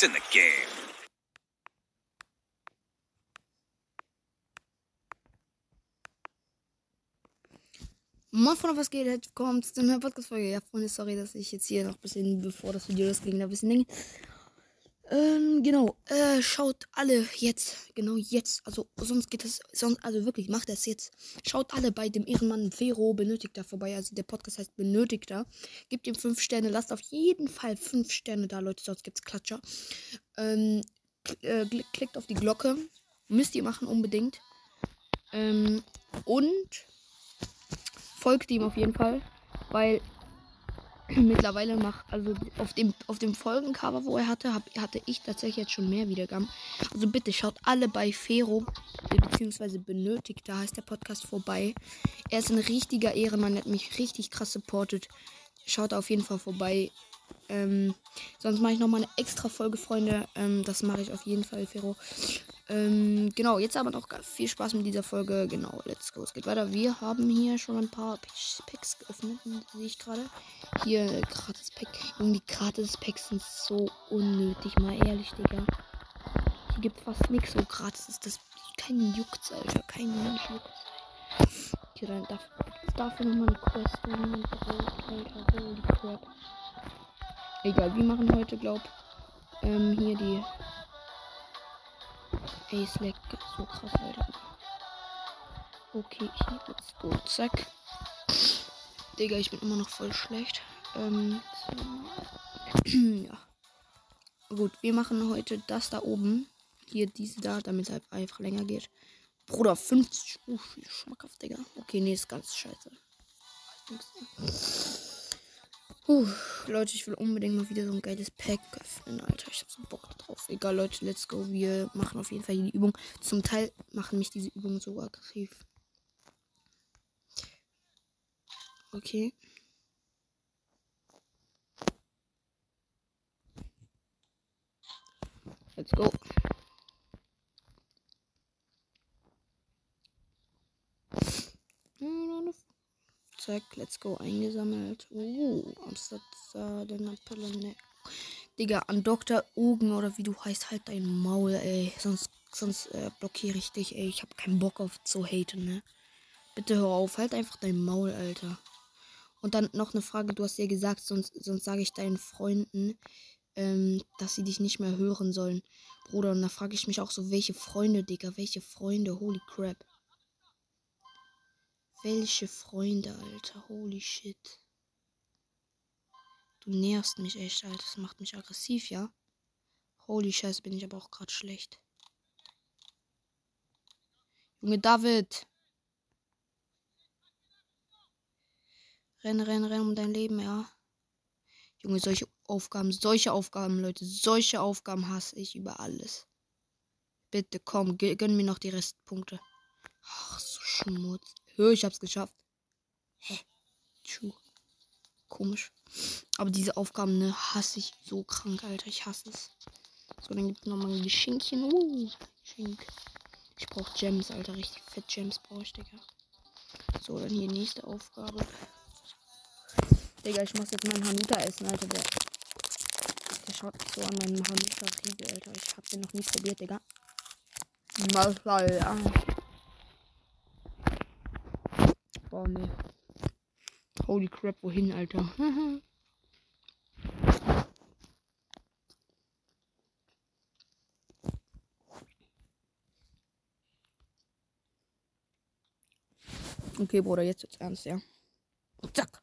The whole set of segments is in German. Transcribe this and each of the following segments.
It's in the game. Moin Freunde, was geht? Herzlich willkommen zu einer Podcast-Folge. Ja, Freunde, sorry, dass ich jetzt hier noch ein bisschen, bevor das Video losging, da ein bisschen denke. Ähm, genau, äh, schaut alle jetzt, genau jetzt, also sonst geht es, sonst, also wirklich, macht das jetzt. Schaut alle bei dem Ehrenmann Vero Benötigter vorbei, also der Podcast heißt Benötigter. Gebt ihm 5 Sterne, lasst auf jeden Fall 5 Sterne da, Leute, sonst gibt's Klatscher. Ähm, äh, klickt auf die Glocke, müsst ihr machen unbedingt. Ähm, und folgt ihm auf jeden Fall, weil mittlerweile macht, also auf dem, auf dem Folgencover, wo er hatte, hab, hatte ich tatsächlich jetzt schon mehr Wiedergaben. Also bitte schaut alle bei Fero, beziehungsweise benötigt, da heißt der Podcast vorbei. Er ist ein richtiger Ehrenmann, hat mich richtig krass supportet. Schaut auf jeden Fall vorbei. Ähm, sonst mache ich nochmal eine extra Folge, Freunde. Ähm, das mache ich auf jeden Fall, Fero. Ähm, genau, jetzt aber noch viel Spaß mit dieser Folge. Genau, let's go. Es geht weiter. Wir haben hier schon ein paar Packs geöffnet, sehe ich gerade. Hier, gratis Pack. Irgendwie gratis Packs sind so unnötig, mal ehrlich, Digga. Hier gibt fast nichts so gratis. Ist das kein Juckt, Alter. Kein Mensch juckt. Hier rein darf, dafür nochmal eine Quest. Alter, holy crap. Egal, wir machen heute, glaub, ähm, hier die Ace Leg. So krass, Alter. Okay, ich let's go. Zack. Digga, ich bin immer noch voll schlecht. Ähm, so. ja. Gut, wir machen heute das da oben. Hier diese da, damit es halt einfach länger geht. Bruder, 50. Uh, schmackhaft, Digga. Okay, nee, ist ganz scheiße. Puh, Leute, ich will unbedingt mal wieder so ein geiles Pack öffnen, Alter. Ich hab so Bock drauf. Egal, Leute, let's go. Wir machen auf jeden Fall die Übung. Zum Teil machen mich diese Übungen so aggressiv. Okay. Let's go. Zack, let's go eingesammelt. Uh, Amsterdam, Pille, Digga, an Dr. Ogen oder wie du heißt, halt dein Maul, ey. Sonst, sonst äh, blockiere ich dich, ey. Ich hab keinen Bock auf zu haten, ne? Bitte hör auf, halt einfach dein Maul, Alter. Und dann noch eine Frage, du hast ja gesagt, sonst, sonst sage ich deinen Freunden, ähm, dass sie dich nicht mehr hören sollen. Bruder, und da frage ich mich auch so, welche Freunde, Digga, welche Freunde, holy crap. Welche Freunde, Alter. Holy shit. Du nervst mich echt, Alter. Das macht mich aggressiv, ja? Holy Scheiße, bin ich aber auch gerade schlecht. Junge David. Renn, renn, renn um dein Leben, ja. Junge, solche Aufgaben, solche Aufgaben, Leute, solche Aufgaben hasse ich über alles. Bitte, komm, gönn mir noch die Restpunkte. Ach, so Schmutz. Hör, ich hab's geschafft. Hä? Tschu. Komisch. Aber diese Aufgaben, ne, hasse ich so krank, Alter. Ich hasse es. So, dann gibt es nochmal ein Geschenkchen. Uh, Geschenk. Ich brauche Gems, Alter. Richtig fett Gems brauche ich, Digga. So, dann hier nächste Aufgabe. Digga, ich muss jetzt meinen Hanuta essen, Alter. Der, der schaut so an meinem Hanuta-Riegel, Alter. Ich hab den noch nie probiert, Digga. Masala. Boah, ne. Holy crap, wohin, Alter? okay, Bruder, jetzt wird's ernst, ja. Zack.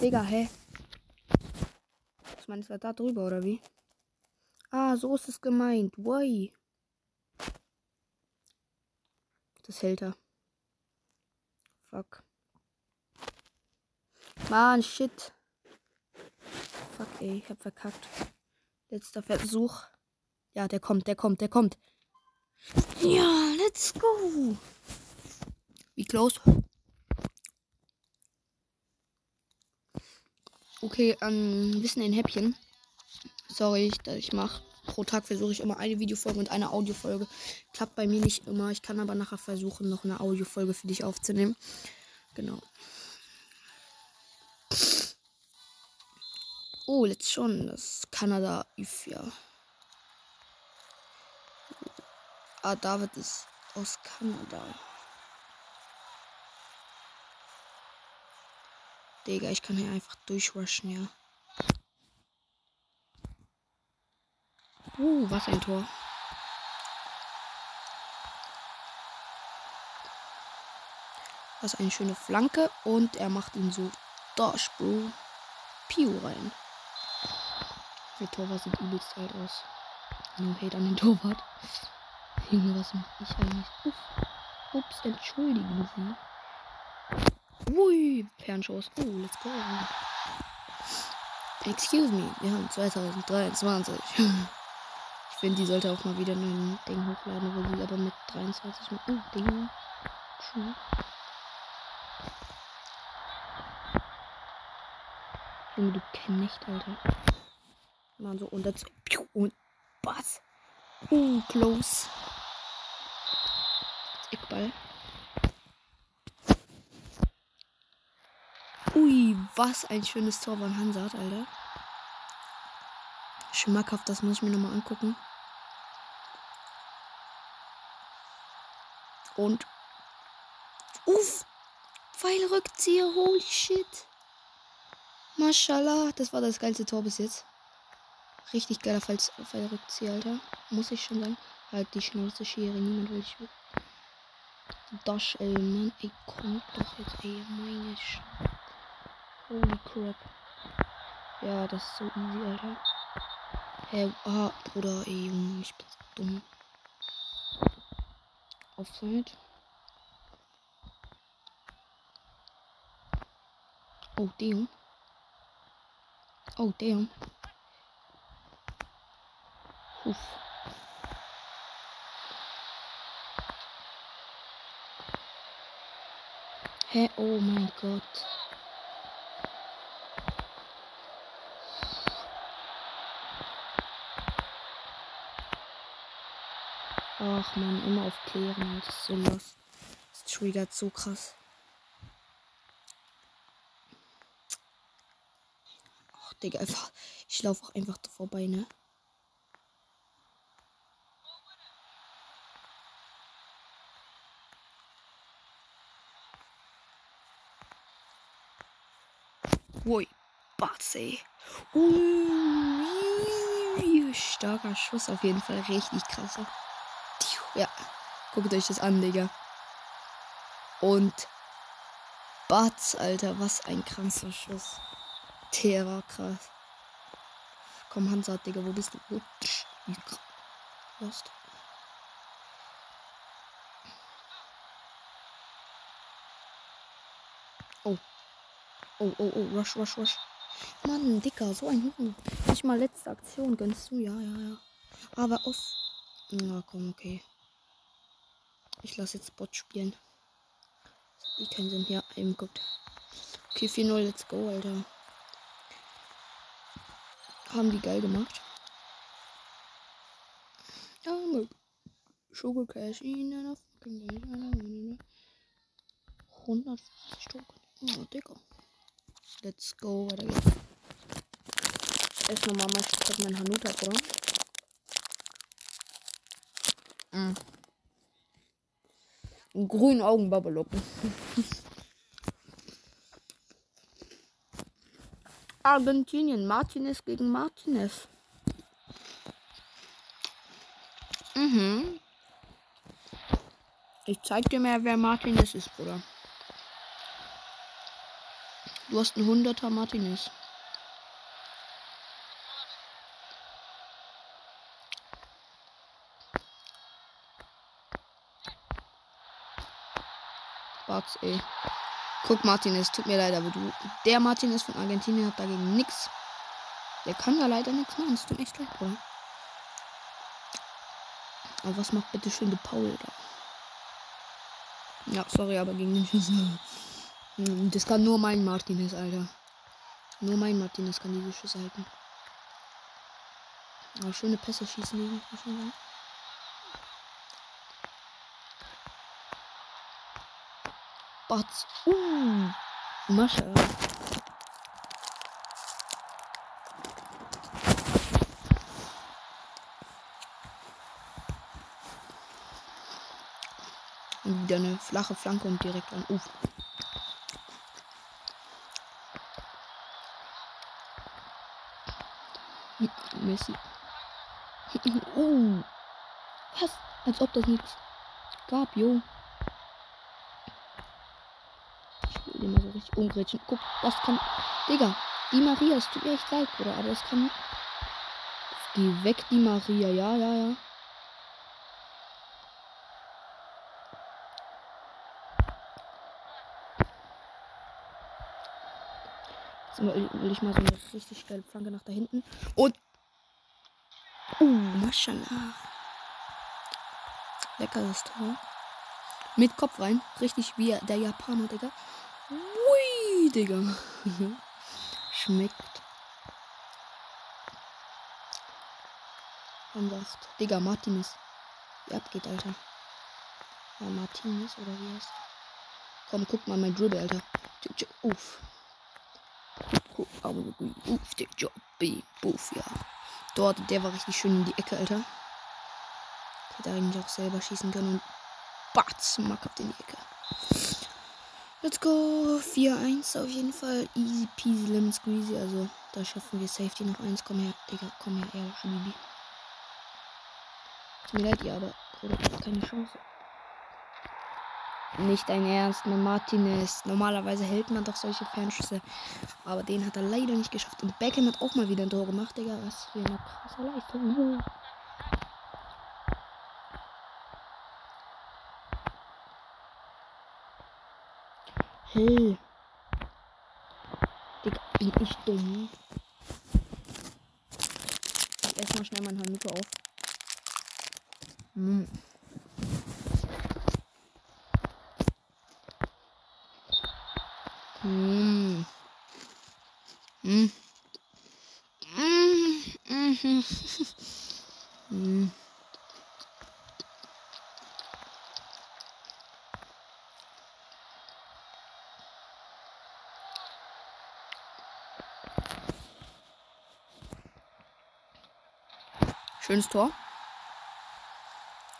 Digga, hä? Ich meine, es war da drüber, oder wie? Ah, so ist es gemeint. Why? Das hält er. Fuck. Mann, shit. Fuck, ey, ich hab verkackt. Letzter Versuch. Ja, der kommt, der kommt, der kommt. Ja, let's go. Wie close? Okay, ähm, Wissen in Häppchen. Sorry, dass ich mach. Pro Tag versuche ich immer eine Videofolge und eine Audiofolge. Klappt bei mir nicht immer. Ich kann aber nachher versuchen, noch eine Audiofolge für dich aufzunehmen. Genau. Oh, jetzt schon. Das Kanada if ja. Ah, David ist aus Kanada. Digga, ich kann hier einfach durchrushen, ja. Uh, was ein Tor. Was eine schöne Flanke. Und er macht ihn so. Dosh, Bro. Piu rein. Der Torwart sieht übelst alt aus. No hate an den Torwart. Junge, was mach ich eigentlich? Uff. Ups, entschuldigen Sie. Ui, Fernschuss. Oh, let's go. Excuse me, wir haben 2023. finde, die sollte auch mal wieder ein Ding hochladen, wo sie aber mit 23 mit. Oh, Ding. True. Junge, du Knecht, Alter. Mann, so dazu. Und was? Uh, close. Eckball. Ui, was ein schönes Tor von Hansard, Alter. Schmackhaft, das muss ich mir nochmal angucken. Und. Uff! Pfeilrückzieher, holy shit. Mashallah, das war das geilste Tor bis jetzt. Richtig geiler Fallrückzieher, Alter. Muss ich schon sagen. Halt die Schnauze Schere, niemand will ich. Das, ey, Mann, ey, kommt doch jetzt, ey, meine Sch Holy crap. Ja, das ist so easy, Alter. Hey, ah, Bruder, ey, Junge, ich bin so dumm. Oh, damn. Oh, damn. Hä? Oh mein Gott. Ach man, immer auf Klären. Das ist so los. Das triggert so krass. Ach, Digga, einfach. Ich laufe auch einfach da vorbei, ne? Ui, Batsey. Ui, starker Schuss auf jeden Fall. Richtig krasser. Ja, guckt euch das an, Digga. Und Batz, Alter, was ein krasser Schuss. Der war krass. Komm, Hansard, Digga, wo bist du? Lost. Oh. Oh, oh, oh, rush, rush, rush. Mann, Dicker, so ein Huren. Nicht mal letzte Aktion, gönnst du? Ja, ja, ja. Aber aus. Na komm, okay. Ich lasse jetzt Bot spielen. Die keinen Sinn. Ja, eben guckt. Okay, 4-0, let's go, Alter. Haben die geil gemacht. Sugar Cash in einer fucking 150 Stück. Oh, Digga. Let's go, weiter geht's. Erst nochmal mal mein Hanuta, oder? Mm. Grünen Augen Babelocken. Argentinien, Martinez gegen Martinez. Mhm. Ich zeig dir mal, wer Martinez ist, Bruder. Du hast einen 100er Martinez. Bart's, ey. Guck, Martinez, tut mir leid, aber du. Der Martinez von Argentinien hat dagegen nichts. Der kann da leider nichts machen. Das tut echt leid, Bruder. Aber was macht bitte schön der Paul da? Ja, sorry, aber gegen den Schuss. Hm, das kann nur mein Martinez, Alter. Nur mein Martinez kann diese Schüsse halten. Aber schöne Pässe schießen die, muss man sagen. Wat? Oeh. Massa. Wieder eine eh. flache Flanke und direkt an Ufer. Messi. uh. Was? Als ob das nichts gab, jo. Richtig umgrätschen. Guck, das kann. Digga, die Maria, es tut mir echt leid, Bruder, aber das kann. Geh weg, die Maria, ja, ja, ja. Jetzt will ich mal so eine richtig geile Flanke nach da hinten. Und. Uh, Maschallah. Leckeres Tor. Mit Kopf rein. Richtig wie der Japaner, Digga. Digga. Schmeckt. Anders. Digga, Martinez. Wie abgeht, Alter. Ja, Martinez oder wie heißt Komm, guck mal mein Dribble, Alter. Uff. Uff, der Job. Uff, ja. Dort, der war richtig schön in die Ecke, Alter. Hätte eigentlich auch selber schießen können und batz, mackhaft in die Ecke. Let's go. 4-1 auf jeden Fall. Easy peasy lemon squeezy. Also, da schaffen wir Safety noch eins. Komm her, Digga. Komm her, ehrlich, Bibi. Tut mir leid, ja, aber Bruder, keine Chance. Nicht dein Ernst, man Martinez. Normalerweise hält man doch solche Fernschüsse. Aber den hat er leider nicht geschafft. Und Beckham hat auch mal wieder ein Tor gemacht, Digga. Was für eine krasse Leistung. Hey. Digga, bin ich dumm. Ich esse mal schnell mein Hanuta auf. Hm. Hm. Hm. Hm. hm. Schönes Tor.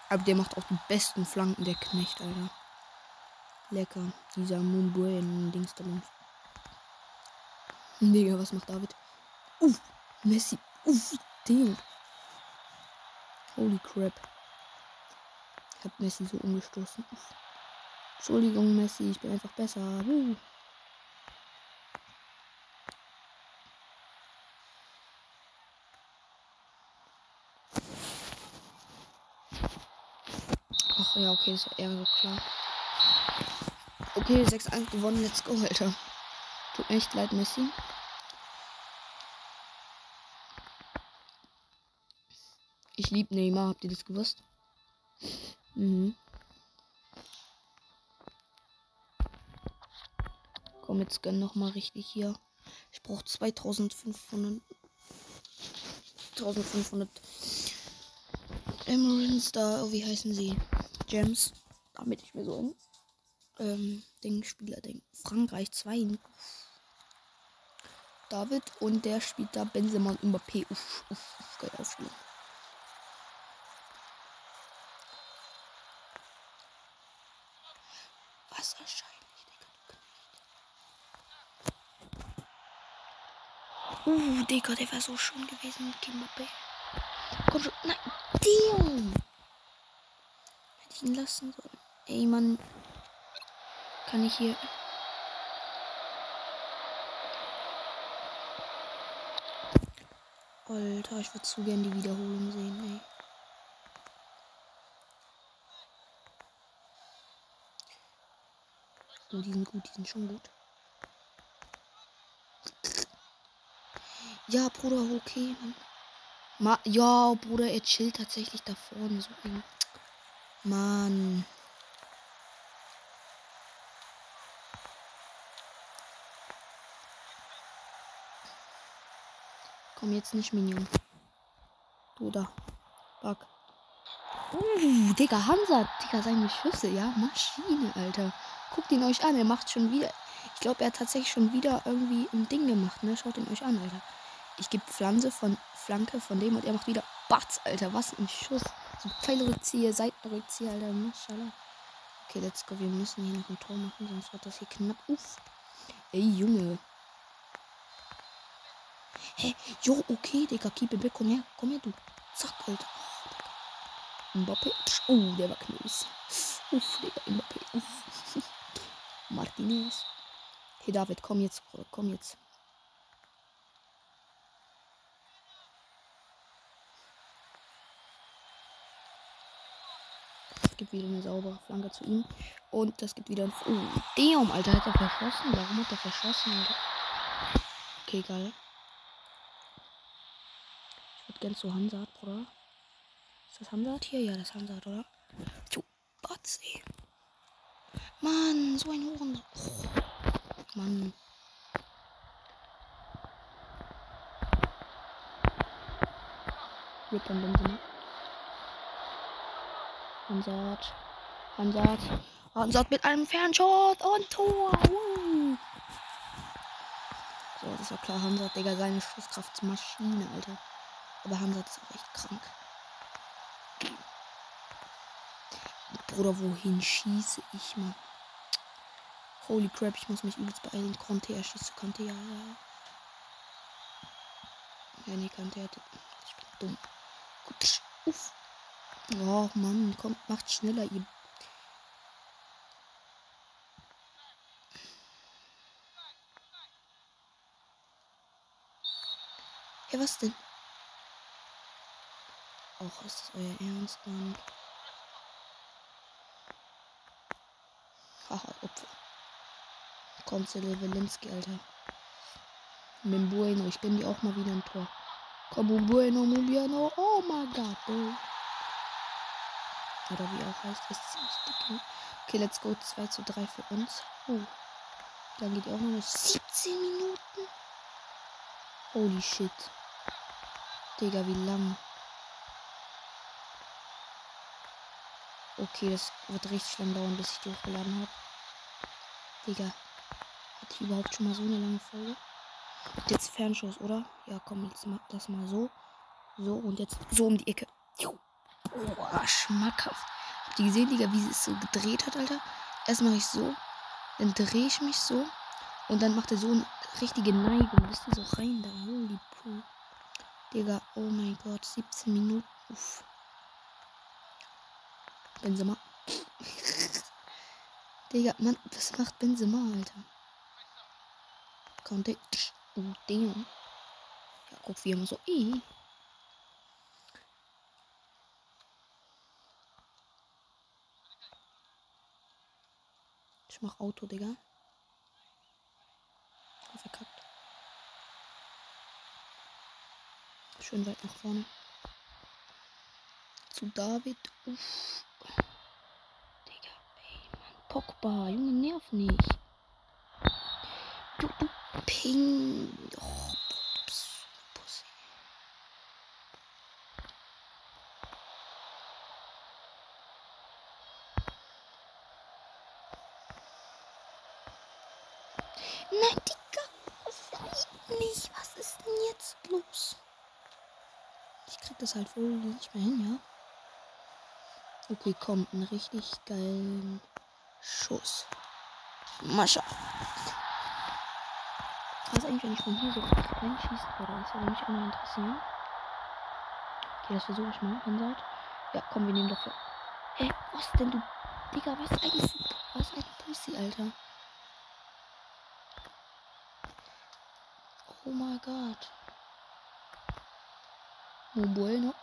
Aber der macht auch die besten Flanken, der Knecht, Alter. Lecker. Dieser Mumbuen-Dings da Digga, was macht David? Uff, Messi. Uff, Ding. Holy crap. Ich hab Messi so umgestoßen. Uff. Entschuldigung, Messi, ich bin einfach besser. Uh. Ach ja, okay, das war eher so klar. Okay, 6-1 gewonnen, let's go, Alter. Tut mir echt leid, Messi. Ich liebe Neymar, habt ihr das gewusst? Mhm. Komm, jetzt gönn noch mal richtig hier. Ich brauche 2500 1500 Emeralds da, wie heißen sie? Gems, damit ich mir so ein ähm, Ding Spieler denke. Frankreich 2. David und der spielt da Benzema und Mbappé. Uff, uff, uff, geil aufspielen. Wasserscheinlich, Digga. Uh, Digga, der wäre so schön gewesen mit Mbappé. Komm schon. Nein, Dion. Ihn lassen sollen. Ey, Mann. Kann ich hier. Alter, ich würde zu gern die Wiederholung sehen, ey. Oh, die sind gut, die sind schon gut. Ja, Bruder, okay, Mann. Ma ja, Bruder, er chillt tatsächlich da vorne so eng. Mann. Komm jetzt nicht, Minion. Du da. Back. Uh, Digga, Hansa. Digga, seine Schüsse, ja. Maschine, Alter. Guckt ihn euch an. Er macht schon wieder. Ich glaube, er hat tatsächlich schon wieder irgendwie ein Ding gemacht, ne? Schaut ihn euch an, Alter. Ich gebe Pflanze von Flanke von dem und er macht wieder Batz, Alter. Was ein Schuss. So Pfeilrückzieher, Seitenrückzieher, Alter. Maschallah. Okay, let's go. Wir müssen hier noch ein Tor machen, sonst wird das hier knapp. Uff. Ey, Junge. Hä? Jo, okay, Digga. Keep it back. Komm her. Komm her, du. Zack, Alter. Oh, Mbappé. Oh, der war knus. Uff, Digga. Mbappé. Uff. Martinez. Okay, David, komm jetzt. Komm jetzt. Es gibt wieder eine saubere Flanke zu ihm. Und das gibt wieder ein. Oh, damn, Alter, hat er verschossen? Warum hat er verschossen, Alter? Okay, geil. Ich würde gern zu Hansard, Bruder. Ist das Hansard hier? Ja, das ist Hansard, oder? Jo, Batzi. Mann, so ein Huren. Oh, Mann. Rip an Benzema. Hansard. Hansard. Hansard mit einem Fernshot und Tor. Woo. So, das war klar. Hansard, Digga, seine Schusskraftsmaschine, Alter. Aber Hansard ist auch echt krank. Bruder, wohin schieße ich, Mann? Holy crap, ich muss mich übelst beeilen. Conte, er schießt zu Conte, ja. Ja, nee, Conte hat. Ich bin dumm. Gut. Uff. Oh Mann, kommt, macht schneller, ihr. Ja, was denn? Auch ist das euer Ernst, Mann? Haha, Opfer. Kommt Levelinski, Alter. Mit Bueno, ich bin die auch mal wieder ein Tor. Komm, Bueno, Mubiano. Oh mein Gott, oh. Oder wie auch heißt, ist ziemlich dick. Okay, let's go. 2 zu 3 für uns. Oh. Dann geht auch noch 17 Minuten. Holy shit. Digga, wie lang. Okay, das wird richtig lang dauern, bis ich die hochgeladen habe. Digga. Hatte ich überhaupt schon mal so eine lange Folge? Jetzt Fernschuss, oder? Ja, komm, jetzt mach das mal so. So, und jetzt so um die Ecke. Oh, schmackhaft. Habt ihr gesehen, Digga, wie sie es so gedreht hat, Alter? Erst mache ich so, dann drehe ich mich so und dann macht er so eine richtige Neigung. Bist du so rein da? Holy Puh. Digga, oh mein Gott, 17 Minuten. Uff. Benzema. Digga, Mann, was macht Benzema, Alter? Konnte. Oh, damn. Ja, guck, wie immer so. Eh. Ich mach Auto, Digga. Verkackt. Schön weit nach vorne. Zu David. Uff. Digga, ey, Mann. Pogba, Junge, nerv nicht. Du, du Ping. Oh, Pups. Pussy. Nein, Digga. Das nicht. Was ist denn jetzt los? Ich krieg das halt wohl nicht mehr hin, ja? Okay, kommt ein richtig geilen Schuss. Mascha. Was eigentlich, wenn ich von hier so reinschießen würde? Das würde mich auch mal interessieren. Okay, das versuche ich mal. Hansard. Ja, komm, wir nehmen dafür. Hä, was denn du? Digga, was eigentlich? Was ein Pussy, Alter. Oh mein Gott. Mo bueno.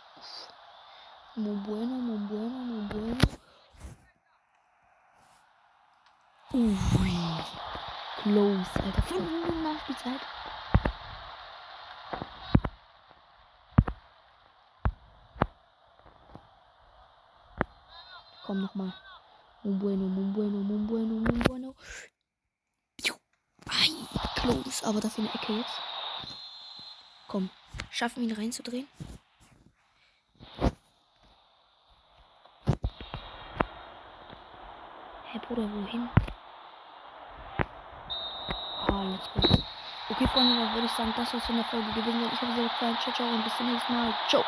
Mo bueno, mo bueno, mo bueno. Ui. Close, Alter. 5 Minuten Nachspielzeit. Komm nochmal. Mo bueno, mo bueno, mo bueno, mo bueno. Ai, close. Aber dafür eine Ecke jetzt. Komm. Schaffen wir ihn reinzudrehen? Bruder, wohin? Ah, let's go. Okay, Freunde, dann würde ich sagen, das war's von der Folge gewesen. Ich es hat euch gefallen. Ciao, ciao und bis zum nächsten Mal. Ciao.